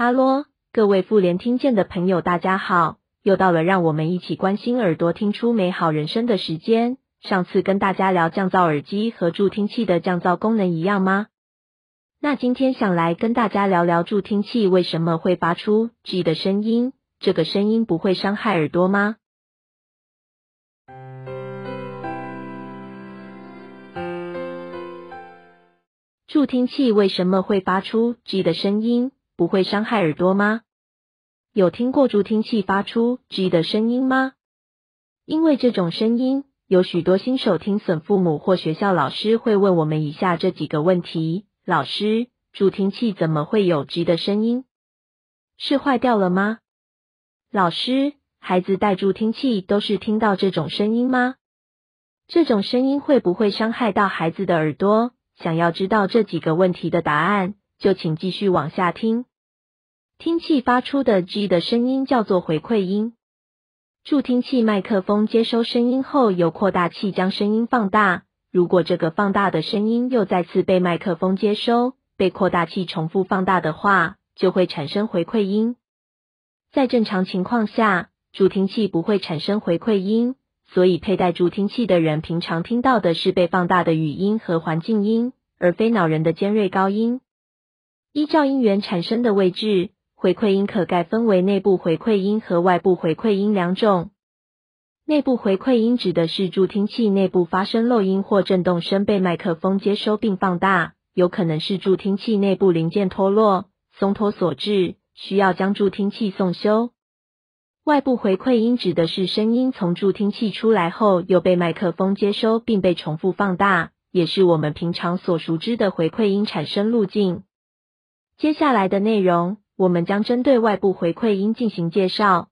哈喽，各位妇联听见的朋友，大家好！又到了让我们一起关心耳朵、听出美好人生的时间。上次跟大家聊降噪耳机和助听器的降噪功能一样吗？那今天想来跟大家聊聊助听器为什么会发出 G 的声音？这个声音不会伤害耳朵吗？助听器为什么会发出 G 的声音？不会伤害耳朵吗？有听过助听器发出 G 的声音吗？因为这种声音，有许多新手听损父母或学校老师会问我们以下这几个问题：老师，助听器怎么会有 G 的声音？是坏掉了吗？老师，孩子戴助听器都是听到这种声音吗？这种声音会不会伤害到孩子的耳朵？想要知道这几个问题的答案，就请继续往下听。听器发出的 G 的声音叫做回馈音。助听器麦克风接收声音后，由扩大器将声音放大。如果这个放大的声音又再次被麦克风接收，被扩大器重复放大的话，就会产生回馈音。在正常情况下，助听器不会产生回馈音。所以，佩戴助听器的人平常听到的是被放大的语音和环境音，而非恼人的尖锐高音。依照音源产生的位置，回馈音可概分为内部回馈音和外部回馈音两种。内部回馈音指的是助听器内部发生漏音或振动声被麦克风接收并放大，有可能是助听器内部零件脱落、松脱所致，需要将助听器送修。外部回馈音指的是声音从助听器出来后，又被麦克风接收并被重复放大，也是我们平常所熟知的回馈音产生路径。接下来的内容，我们将针对外部回馈音进行介绍。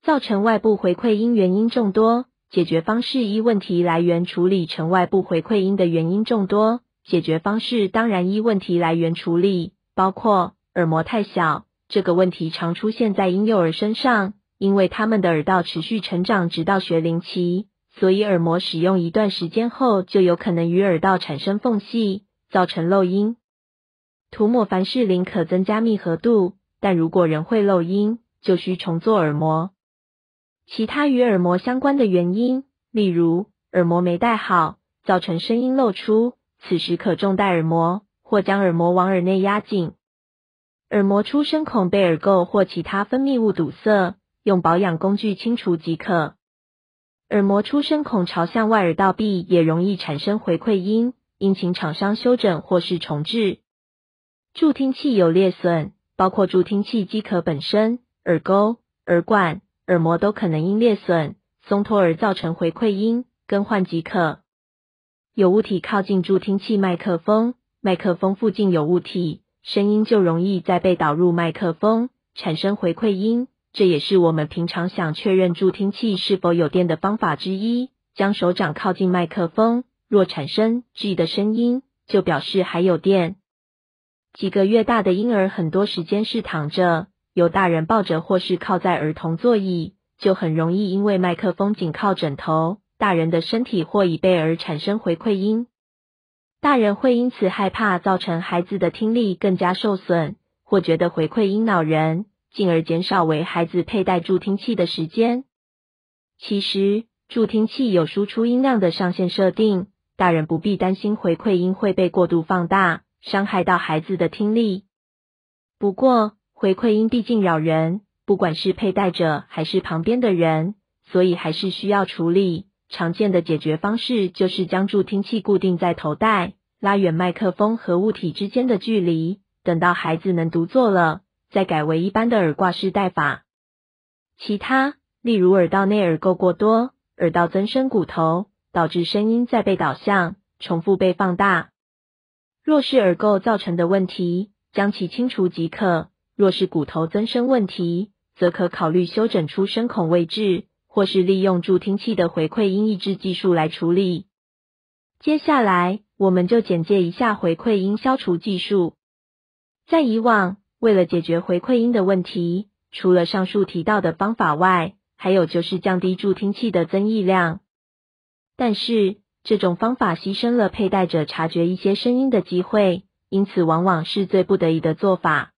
造成外部回馈音原因众多，解决方式依问题来源处理。成外部回馈音的原因众多，解决方式当然依问题来源处理，包括耳膜太小，这个问题常出现在婴幼儿身上。因为他们的耳道持续成长直到学龄期，所以耳膜使用一段时间后，就有可能与耳道产生缝隙，造成漏音。涂抹凡士林可增加密合度，但如果仍会漏音，就需重做耳膜。其他与耳膜相关的原因，例如耳膜没戴好，造成声音漏出，此时可重戴耳膜，或将耳膜往耳内压紧。耳膜出声孔被耳垢或其他分泌物堵塞。用保养工具清除即可。耳膜出声孔朝向外耳道壁也容易产生回馈音，应请厂商修整或是重置。助听器有裂损，包括助听器机壳本身、耳钩、耳管、耳膜都可能因裂损、松脱而造成回馈音，更换即可。有物体靠近助听器麦克风，麦克风附近有物体，声音就容易再被导入麦克风，产生回馈音。这也是我们平常想确认助听器是否有电的方法之一。将手掌靠近麦克风，若产生 G 的声音，就表示还有电。几个月大的婴儿很多时间是躺着，有大人抱着或是靠在儿童座椅，就很容易因为麦克风紧靠枕头，大人的身体或椅背而产生回馈音。大人会因此害怕，造成孩子的听力更加受损，或觉得回馈音恼人。进而减少为孩子佩戴助听器的时间。其实，助听器有输出音量的上限设定，大人不必担心回馈音会被过度放大，伤害到孩子的听力。不过，回馈音毕竟扰人，不管是佩戴者还是旁边的人，所以还是需要处理。常见的解决方式就是将助听器固定在头戴，拉远麦克风和物体之间的距离，等到孩子能独坐了。再改为一般的耳挂式戴法。其他，例如耳道内耳垢过多，耳道增生骨头，导致声音再被导向，重复被放大。若是耳垢造成的问题，将其清除即可；若是骨头增生问题，则可考虑修整出声孔位置，或是利用助听器的回馈音抑制技术来处理。接下来，我们就简介一下回馈音消除技术。在以往，为了解决回馈音的问题，除了上述提到的方法外，还有就是降低助听器的增益量。但是这种方法牺牲了佩戴者察觉一些声音的机会，因此往往是最不得已的做法。